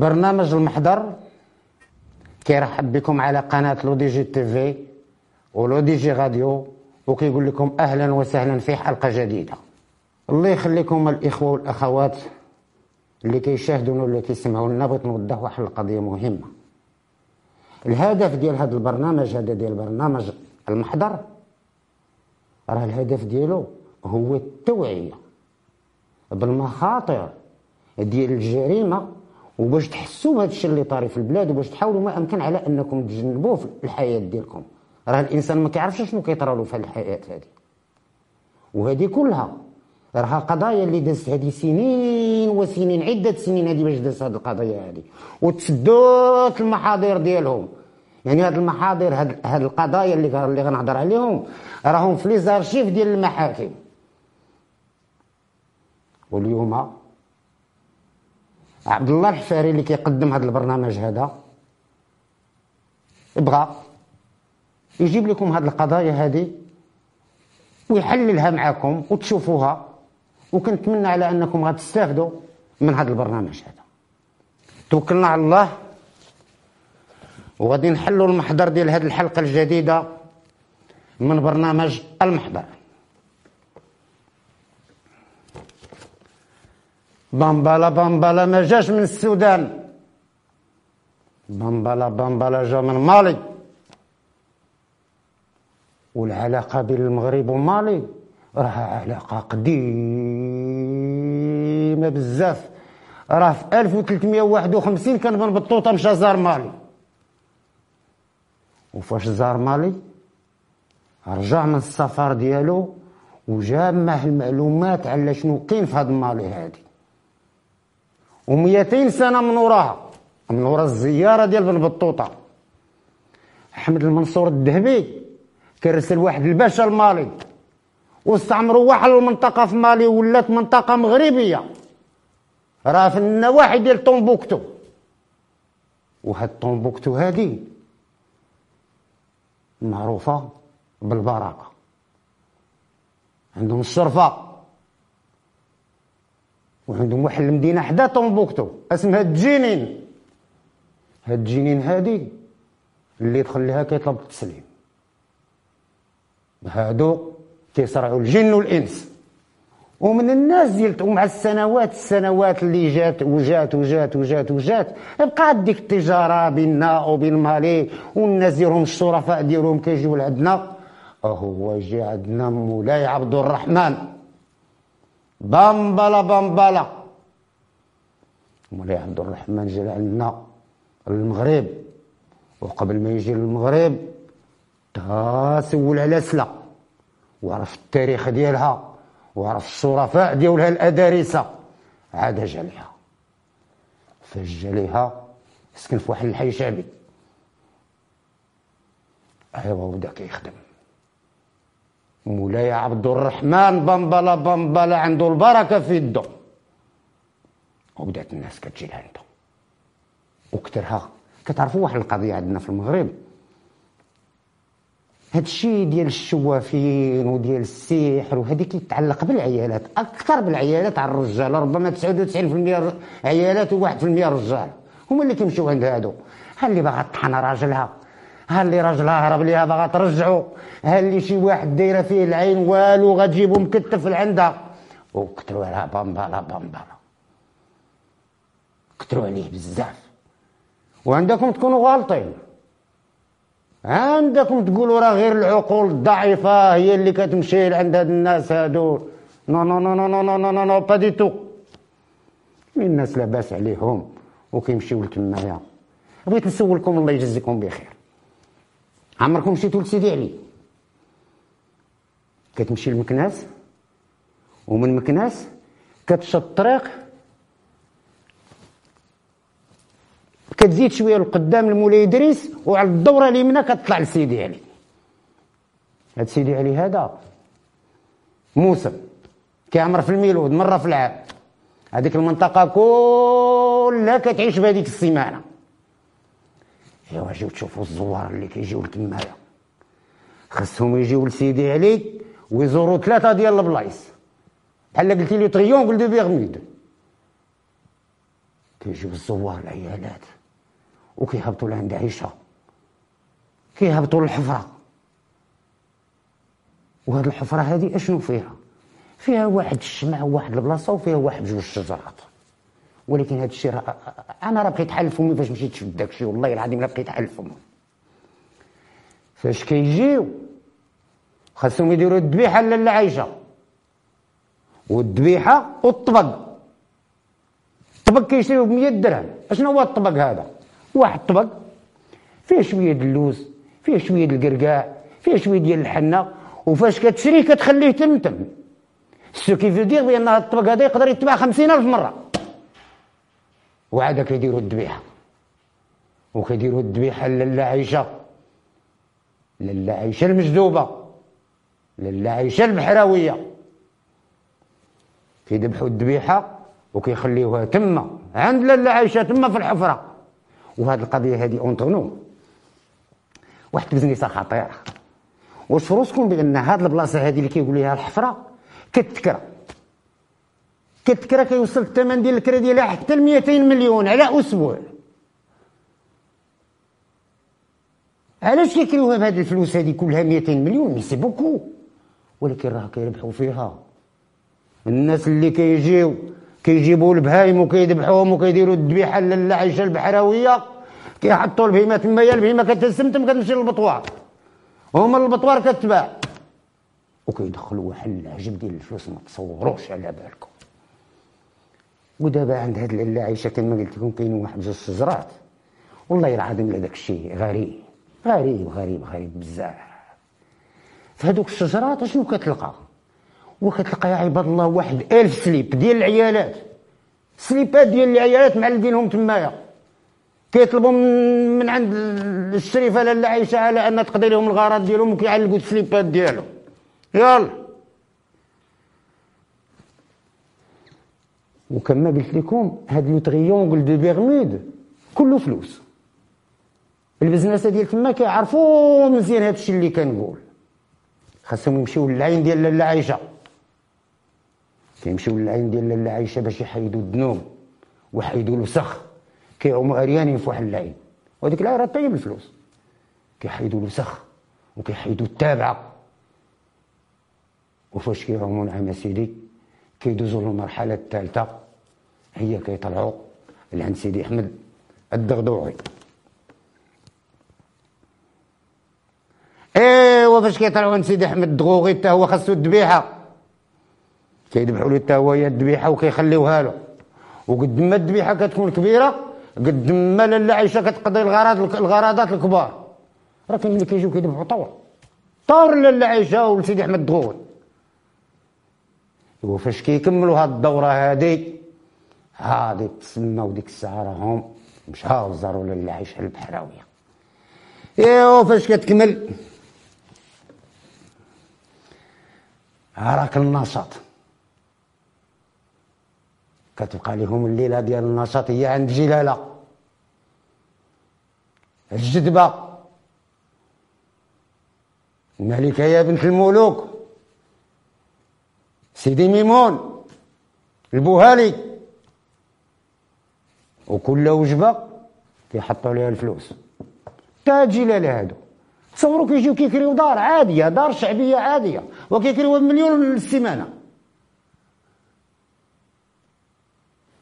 برنامج المحضر كيرحب بكم على قناة لو دي جي تي في ولو دي جي راديو وكيقول لكم أهلا وسهلا في حلقة جديدة. الله يخليكم الإخوة والأخوات اللي كيشاهدونا واللي كيسمعوا لنا بغيت نوضح واحد القضية مهمة. الهدف ديال هذا البرنامج هذا ديال برنامج المحضر راه الهدف ديالو هو التوعية بالمخاطر ديال الجريمة وباش تحسوا بهذا الشيء اللي طاري في البلاد وباش تحاولوا ما أمكن على أنكم تجنبوه في الحياة ديالكم. راه الإنسان ما كيعرفش شنو كيطرى له في الحياة هذه. وهذه كلها راها قضايا اللي دازت هذه سنين وسنين عدة سنين هذه باش دازت هذه القضايا هذه. وتسدوت المحاضر ديالهم. يعني هذه المحاضر هذه القضايا اللي اللي غنهضر عليهم راهم في لي زارشيف ديال المحاكم. واليوم عبد الله الحفاري اللي كيقدم هذا البرنامج هذا. بغى يجيب لكم هذه القضايا هذه ويحللها معكم وتشوفوها وكنتمنى على أنكم غتستافدوا من هذا البرنامج هذا. توكلنا على الله. وغادي نحلوا المحضر ديال هذه الحلقة الجديدة من برنامج المحضر. بامبالا بامبالا ما جاش من السودان بامبالا بامبالا جا من مالي والعلاقة بين المغرب ومالي راه علاقة قديمة بزاف راه في 1351 كان بن بطوطة مشى زار مالي وفاش زار مالي رجع من السفر ديالو وجاب معه المعلومات على شنو كاين في هاد مالي هادي و200 سنة من وراها. من ورا الزيارة ديال بن بطوطة. أحمد المنصور الذهبي كرسل واحد الباشا المالي واستعمروا واحد المنطقة في مالي ولات منطقة مغربية. راه في النواحي ديال طومبوكتو وهاد طومبوكتو هادي معروفة بالبركة. عندهم الشرفة. وعندهم واحد المدينة حدا طومبوكتو اسمها الجنين. هاد الجنين هادي اللي يدخل لها كيطلب التسليم. هادو كيصرعوا الجن والإنس. ومن الناس ديال ومع السنوات السنوات اللي جات وجات وجات وجات وجات بقات ديك التجارة بيننا وبين مالي والناس ديالهم الشرفاء ديالهم كيجيو لعندنا. هو جي عندنا مولاي عبد الرحمن. بامبلا بامبلا. مولاي عبد الرحمن جا عندنا المغرب. وقبل ما يجي للمغرب تا سول على سلا. وعرف التاريخ ديالها وعرف الشرفاء ديالها الأدارسة. عاد جا ليها فاش جا ليها سكن في واحد الحي شعبي. أيوا وبدا كيخدم. مولاي عبد الرحمن بمبلا بمبلا عنده البركة في يده. وبدأت الناس كتجي لعنده وكثرها كتعرفوا واحد القضية عندنا في المغرب؟ هاد الشيء ديال الشوافين وديال السحر وهذه كيتعلق بالعيالات أكثر بالعيالات على الرجال. ربما 99% عيالات و1% رجال. هما اللي كيمشيو عند هادو. ها اللي باغا تطحن راجلها؟ ها اللي راجلها هرب ليها باغا ترجعو ها اللي شي واحد دايرة فيه العين؟ والو غتجيبو مكتف لعندها. وكثروا عليها بامبالا بامبالا كثروا عليه بزاف. وعندكم تكونوا غالطين. عندكم تقولوا راه غير العقول الضعيفة هي اللي كتمشي لعند هاد الناس هادو. non non non non non non non non non pas du tout الناس لاباس عليهم وكيمشيو لتمايا. بغيت نسولكم الله يجزيكم بخير. عمركم مشيتوا لسيدي علي. كتمشي لمكناس ومن مكناس كتشد الطريق كتزيد شوية لقدام المولاي إدريس وعلى الدورة اليمنى كتطلع لسيدي علي. هاد سيدي علي هذا موسم كيعمر في الميلود مرة في العام. هذيك المنطقة كلها كتعيش بهذيك السيمانة. ايوا جيو تشوفوا الزوار اللي كيجيو لتمايا خصهم يجيو لسيدي علي ويزوروا ثلاثة ديال البلايص. بحال قلتي لي triangle des Bermudes كيجيو الزوار العيالات وكيهبطوا لعند عيشة. كيهبطوا للحفرة. وهاد الحفرة هذه أشنو فيها؟ فيها واحد الشمع وواحد البلاصة وفيها واحد جوج شجرات. ولكن هذا الشيء أنا راه بقيت حل فمي فاش مشيت شفت داك الشيء والله العظيم لا بقيت حل فمي. فاش كيجيو خاصهم يديروا الذبيحة لاله عايشه والذبيحة والطبق. الطبق كيشريوه ب 100 درهم. أشنو هو الطبق هذا؟ واحد الطبق فيه شوية د اللوز فيه شوية د القرقاع فيه شوية ديال الحنة وفاش كتشريه كتخليه تم تم. ce qui veut dire بأن هذا الطبق هذا يقدر يتباع خمسين ألف مرة. وعاد كيديروا الذبيحة وكيديروا الذبيحة لالا عيشة لالا عيشة المجذوبة. لالا عيشة البحراوية كيذبحوا الذبيحة وكيخليوها تما عند لالا عيشة تما في الحفرة. وهذه القضية هذه اونتونو واحد البزنيسة خطيرة واش في روسكم بأن هاد البلاصة هذه اللي كيقول لها الحفرة؟ كتكرا كتكرا كيوصل الثمن ديال الكرا ديالها حتى ل 200 مليون على أسبوع. علاش كيكريوها بهاد الفلوس هذه كلها 200 مليون؟ mais c'est beaucoup. ولكن راه كيربحوا فيها. الناس اللي كيجيو كيجيبوا البهايم وكيذبحوهم وكيديروا الذبيحة للعيشه البحراوية. كيحطوا البهيمة تما هي البهيمة كتسمتم كتمشي لل abattoir. هما ال abattoir كتباع. وكيدخلوا واحد العجب ديال الفلوس ما تصوروش على بالكم. ودابا عند هاد العله عايشه كما قلت لكم كاين واحد جوج شجرات والله العظيم داك الشيء غريب. غريب غريب غريب بزاف. فهذوك الشجرات اشنو كتلقى؟ وكتلقى يا عباد الله واحد ألف سليب ديال العيالات. سليبات ديال العيالات معلقينهم تمايا. كيطلبوا من عند الشريفة لاله عايشه على أن تقضي لهم الغرض ديالهم وكيعلقوا السليبات ديالهم. يلا. وكما قلت لكم هاد le triangle des Bermudes كله فلوس. البزناسه ديال تما كيعرفوا مزيان هاد الشيء اللي كنقول. خاصهم يمشيو للعين ديال لاله عايشه كيمشيو للعين ديال لاله عايشه باش يحيدوا الذنوب ويحيدوا الوسخ. كيعوموا عريانين في واحد العين. وهذيك العين راه طيب الفلوس. كيحيدوا الوسخ وكيحيدوا التابعة. وفاش كيعوموا نعم سيدي؟ كيدوزوا للمرحلة الثالثة هي كيطلعوا لعند سيدي أحمد الدغدوغي إيوا فاش كيطلعوا عند سيدي أحمد الدغوغي حتى هو خاصو الذبيحه كيذبحوا له حتى هو هي الذبيحه وكيخليوها له. وقد ما الذبيحه كتكون كبيرة قد ما لاله عايشه كتقضي الغراض الغراضات الكبار. راه كاين اللي كيجيو كيذبحوا طور. طور لاله عايشه ولسيدي أحمد دغول وفاش كيكملوا هاد الدوره هادي هادي تسماو ديك الساعة راهم مشاو زاروا لاله عايشه البحراويه ايوا فاش كتكمل راك النشاط. كتبقى لهم الليلة ديال النشاط هي عند جلالة. الجدبة. الملكه يا بنت الملوك. سيدي ميمون البوهالي وكل وجبة كيحطوا عليها الفلوس. تا جلاله هادو. تصوروا كيجيو كيكريو دار عادية دار شعبية عادية وكيكريو بمليون السيمانة.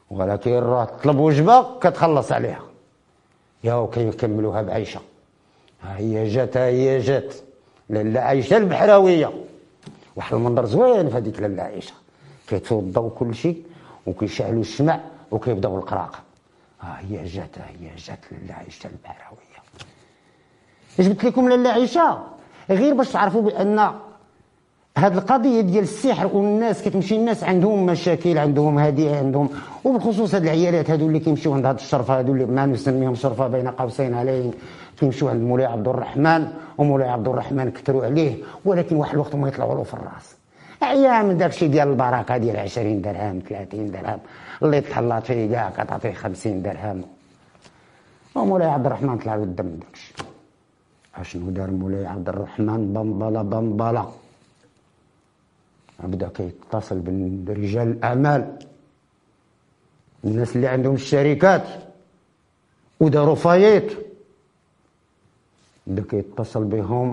ولكن راه تطلب وجبة كتخلص عليها. يا كيكملوها بعيشة. ها هي جات ها هي جات. لاله عايشة البحراوية. واحد المنظر زوين في هذيك لاله عايشه كيتوضاو كل شيء وكيشعلوا الشمع وكيبداو القراقه ها هي جات هي جات لاله عايشه البحراوية. جبت لكم لاله عايشه غير باش تعرفوا بأن هاد القضية ديال السحر والناس كتمشي الناس عندهم مشاكل عندهم هذه عندهم وبالخصوص هاد العيالات هادو اللي كيمشيو عند هاد الشرفة هادو اللي ما نسميهم شرفة بين قوسين عليهم. كيمشيو عند مولاي عبد الرحمن ومولاي عبد الرحمن كثروا عليه ولكن واحد الوقت ما يطلعوا له في الراس. أيام داك الشيء ديال البركة ديال 20 درهم 30 درهم اللي تحط ليه كاع كتعطيه 50 درهم. ومولاي عبد الرحمن طلع له الدم داك الشيء أشنو دار مولاي عبد الرحمن؟ بمبلا بمبلا بدا كيتصل برجال الأعمال. الناس اللي عندهم الشركات. وداروا faillite. بدا كيتصل بهم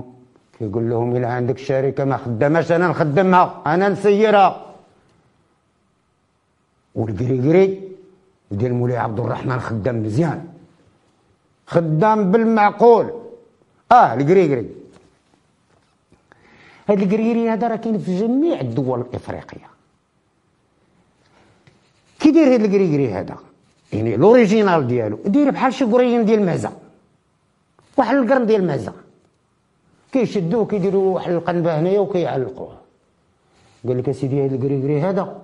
كيقول لهم الا عندك شركة ما خداماش أنا نخدمها أنا نسيرها. والكريكري ديال مولاي عبد الرحمن خدام مزيان خدام بالمعقول. آه الكريكري هاد الكريكري هذا راه كاين في جميع الدول الإفريقية. كي داير هاد الكريكري هذا؟ يعني l'original ديالو داير بحال شي قرين ديال المعزه واحد القرن ديال المعزه كيشدوه كيديروا واحد القنبة هنايا وكيعلقوه قال لك أسيدي هذا الكريكري هذا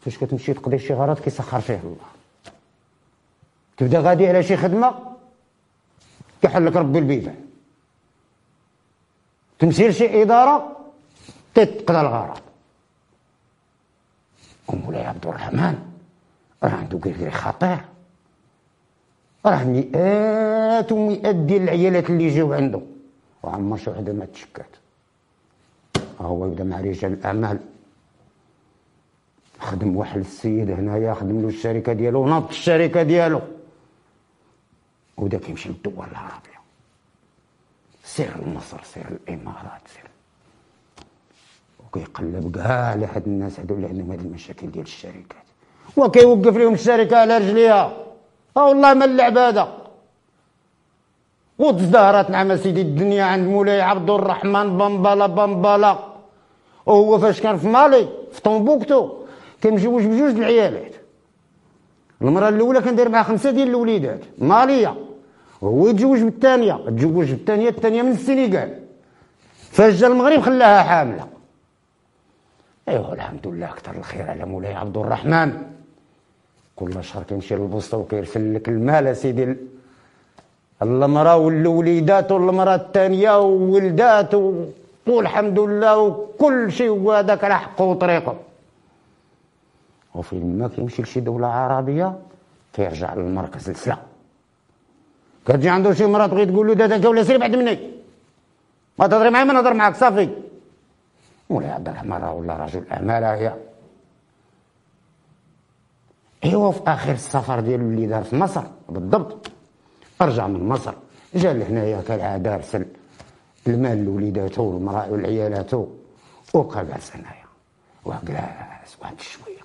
فاش كتمشي تقضي شي غرض كيسخر فيه الله. تبدا غادي على شي خدمة كيحل لك ربي البيبان تمشي لشي إدارة تتقضى الغرض. ومولاي عبد الرحمن راه عنده كركري خطير. راه مئات ومئات ديال العيالات اللي جاو عنده وعمر شي وحده ما تشكات. هو يبدا مع رجال الأعمال. خدم واحد السيد هنايا خدم له الشركة ديالو نط الشركة ديالو. وبدا كيمشي للدول العربية. سير لمصر سير الإمارات سير وكيقلب كاع على هاد الناس هادو اللي عندهم هاد المشاكل ديال الشركات. وكيوقف لهم الشركة على رجليها. آه والله ما اللعب هذا. وتزدهرت نعم سيدي الدنيا عند مولاي عبد الرحمن بمبالا بمبالا وهو فاش كان في مالي في طومبوكتو كان مجوج بجوج العيالات. المرأة الأولى كان داير معها خمسة ديال الوليدات مالية. وهو يتزوج بالثانية تزوج بالثانية الثانية من السنغال. فاش جا المغرب خلاها حاملة. ايوا الحمد لله كثر الخير على مولاي عبد الرحمن. كل شهر كيمشي للبوسطة وكيرسل لك المال سيدي. المرأة والوليدات والمرأة الثانية وولدات والحمد لله وكل شيء. وهذاك على حقه وطريقه. وفي ما كيمشي لشي دولة عربية كيرجع للمركز السلا كتجي عنده شي مرة تبغي تقول له دادك ولا سير بعد مني. ما تهضري معايا ما نهضر معاك صافي. مولاي عبد الرحمن ولا رجل اعمال هي. ايوا في آخر السفر ديالو اللي دار في مصر بالضبط. رجع من مصر. جا لهنايا كالعادة ارسل المال لوليداته والمرأة والعيالاته وبقى جالس هنايا وجلاس واحد شوية.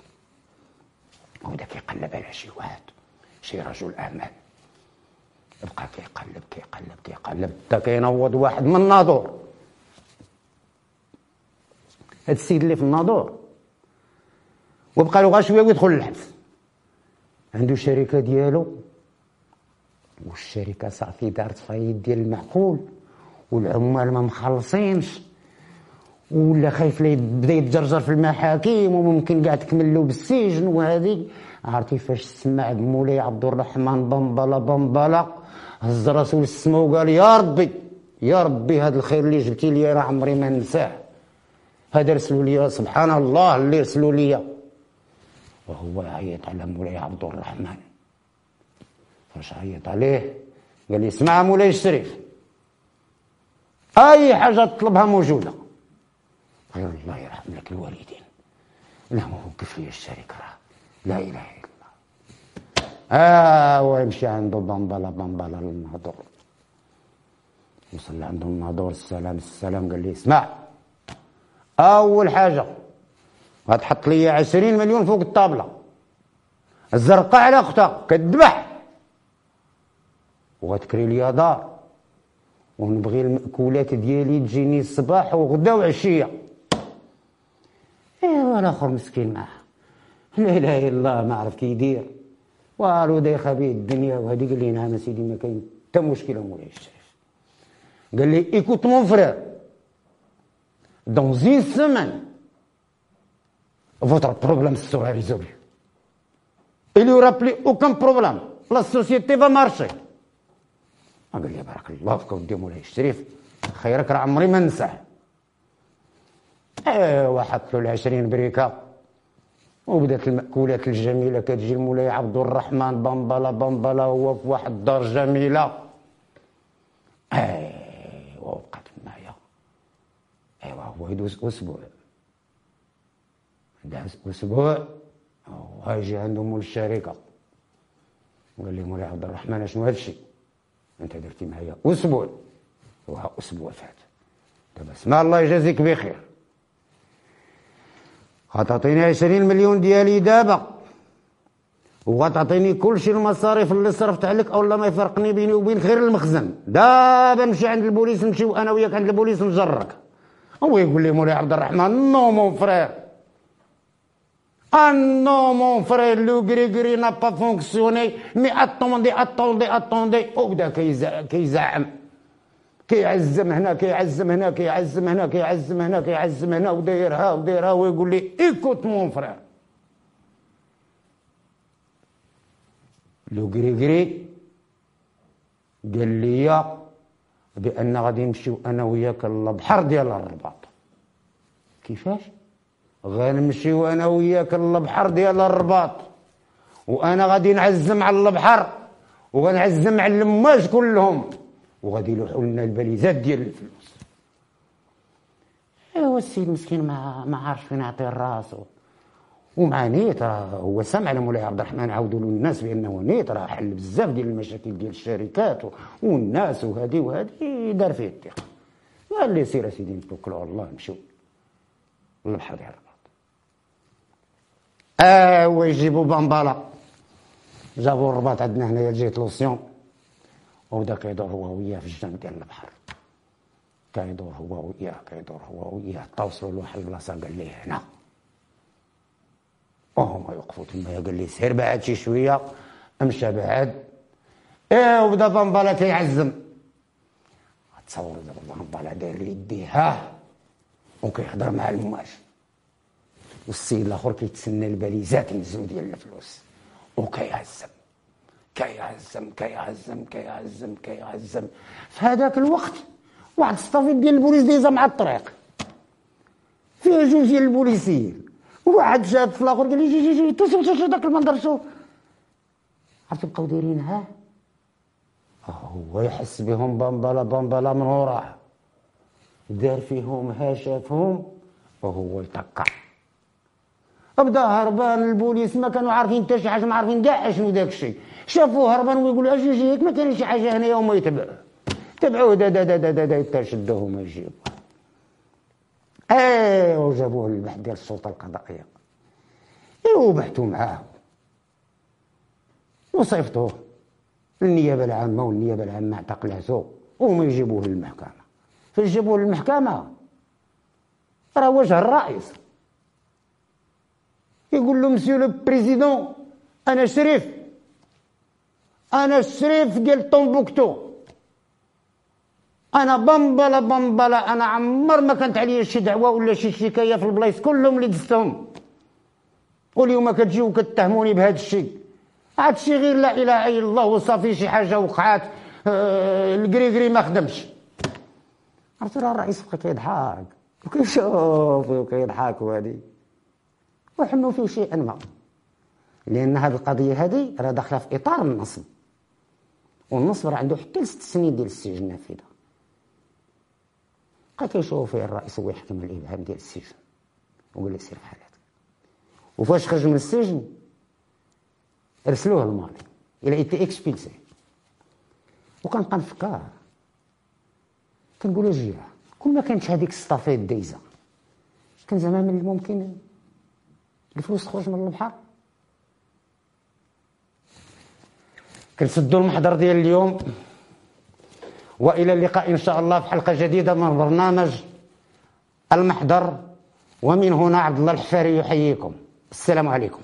وبدا كيقلب على شي واحد شي رجل اعمال بقى كيقلب كيقلب كيقلب. بدا كينوض واحد من الناظور. هاد السيد اللي في الناظور. وبقى له غير شوية ويدخل للحبس. عنده شركة ديالو والشركة صافي دارت فايد ديال المعقول والعمال ما مخلصينش ولا خايف لا يبدا يتجرجر في المحاكم وممكن كاع تكمل له بالسجن وهذه عرفتي فاش سمع مولاي عبد الرحمن بمبلا بمبلا هز راسو للسما وقال يا ربي يا ربي هذا الخير اللي جبتي لي راه عمري ما ننساه. هذا رسلوا لي سبحان الله اللي رسلوا لي. وهو يعيط على مولاي عبد الرحمن. فاش عيط عليه قال لي اسمع مولاي الشريف. أي حاجة تطلبها موجودة. قال الله يرحم لك الوالدين. لا وقف لي الشركة لا إله إلا الله. آه ويمشي عنده بمبلا بمبلا للناظور وصل عنده الناظور السلام السلام. قال لي اسمع. أول حاجة غتحط لي عشرين مليون فوق الطابلة. الزرقاء على اختها كتذبح. وغتكري لي دار. ونبغي المأكولات ديالي تجيني الصباح وغدا وعشية. ايوا الآخر مسكين معاه لا إله إلا الله ما عرف كيدير والو دايخه به الدنيا وهذه قال لي نعم سيدي ما كاين حتى مشكلة مولاي الشريف قال لي écoute mon frère, dans une semaine. Votre problème sera résolu. Il n'y aura plus aucun problème. La société va marcher. قال لي بارك الله فيك ودي مولاي الشريف خيرك راه عمري ما ننساه ايوا حط له العشرين بريكة. وبدأت المأكولات الجميلة كتجي المولاي عبد الرحمن. بمبلا بمبلا هو في واحد الدار جميلة. ايوا وبقات معايا. ايوا هو يدوز أسبوع. أسبوع وهاجي عندهم مول الشركة. قال لي مولاي عبد الرحمن أشنو هذا الشيء؟ أنت درتي معايا أسبوع. وها أسبوع فات. دابا اسمع الله يجازيك بخير. غتعطيني عشرين مليون ديالي دابا؟ وغتعطيني كل شيء المصاريف اللي صرفت عليك أو ما يفرقني بيني وبين غير المخزن؟ دابا نمشي عند البوليس نمشيو أنا وياك عند البوليس نجرك. هو يقول لي مولاي عبد الرحمن non mon frère. Ah non, mon frère, le gri-gri n'a pas fonctionné. Mais attendez, attendez, attendez. وبدا كيزعم كيعزم هنا كيعزم هنا كيعزم هنا كيعزم هنا كيعزم هنا ودايرها ودايرها ويقول لي écoute mon frère le gri-gri قال لي بان غادي نمشيو أنا وياك للبحر ديال الرباط كيفاش غنمشيو أنا وياك للبحر ديال الرباط. وأنا غادي نعزم على البحر وغنعزم على الماج كلهم. وغادي يلوحوا لنا الباليزات ديال الفلوس. ايوا السيد مسكين ما ما عارفش فين يعطي الراس. ومع نيت راه هو سمع لمولاي عبد الرحمن عاودوا له الناس بأنه نيت راه حل بزاف ديال المشاكل ديال الشركات والناس وهذه وهذه دار فيه الثقة. قال لي سير اسيدي نتوكلوا على الله نمشيو. للبحر ديال آه ويجيبوا بامبالا جابوا الرباط عندنا هنايا جهة l'océan وبدا كيدور هو وياه في الجنب ديال البحر كيدور هو وياه كيدور هو وياه توصلوا لواحد البلاصه قال ليه هنا وهما يوقفوا تما قال لي سير بعد شي شوية مشى بعد إيه وبدا بامبالا كيعزم تصور دابا بامبالا داير يديه وكيهضر مع المواج والسيد الآخر كيتسنى الباليزات ينزلوا ديال الفلوس. وكيعزم كيعزم كيعزم كيعزم كيعزم في هذاك الوقت واحد الصفيط ديال البوليس ديزا مع الطريق. فيه جوج ديال البوليسيين. واحد شاف في الآخر قال لي جي جي جي توصل توصل داك المنظر شوف عرفتي بقاو دايرين ها؟ هو يحس بهم بامبالا بامبالا من وراه. دار فيهم ها شافهم وهو يتقع بدا هربان البوليس ما كانوا عارفين حتى شي حاجة ما عارفين كاع شنو داك الشيء. شافوه هربان ويقولوا أجي جيك ما كاين شي حاجة هنايا وما يتبعوه تبعوه دا دا دا دا دا, دا يتشدوه وما يجيبوه. إيه وجابوه للبحث ديال السلطة القضائية. إيه وبحثوا معاه. وصيفطوه. للنيابه العامة والنيابة العامة اعتقلته وما يجيبوه للمحكمة. فاش جابوه للمحكمة راه وجه الرئيس. يقول له مسيو لو بريزيدون أنا شريف. أنا الشريف ديال طومبوكتو أنا بمبلا بمبلا أنا عمر ما كانت عليا شي دعوة ولا شي شكايه في البلايص كلهم اللي دزتهم. واليوم كتجيو كتهموني بهذا الشيء. هذا غير لا إله إلا الله وصافي شي حاجة وقعات آه الكريكري ما خدمش. عرفتي راه الرئيس بقى كيضحك وكيشوف وكيضحك وهادي. وحنوا فيه شيئا ما. لأن هذه القضية هذه راه داخلة في إطار النصب. والنصب راه عنده حتى لست سنين ديال السجن نافذة. بقى كيشوف فيه الرئيس هو يحكم الإبهام ديال السجن. وقال له سير بحال وفاش خرج من السجن؟ ارسلوه الماضي إلى ايتي إكسبيلسي. وكنبقى نفكر. كنقول أجي كون ما كانتش هذيك الصافيت دايزه كان زعما من الممكن الفلوس تخرج من البحر كنسدوا المحضر ديال اليوم. وإلى اللقاء إن شاء الله في حلقة جديدة من برنامج المحضر. ومن هنا عبد الله الحفاري يحييكم. السلام عليكم.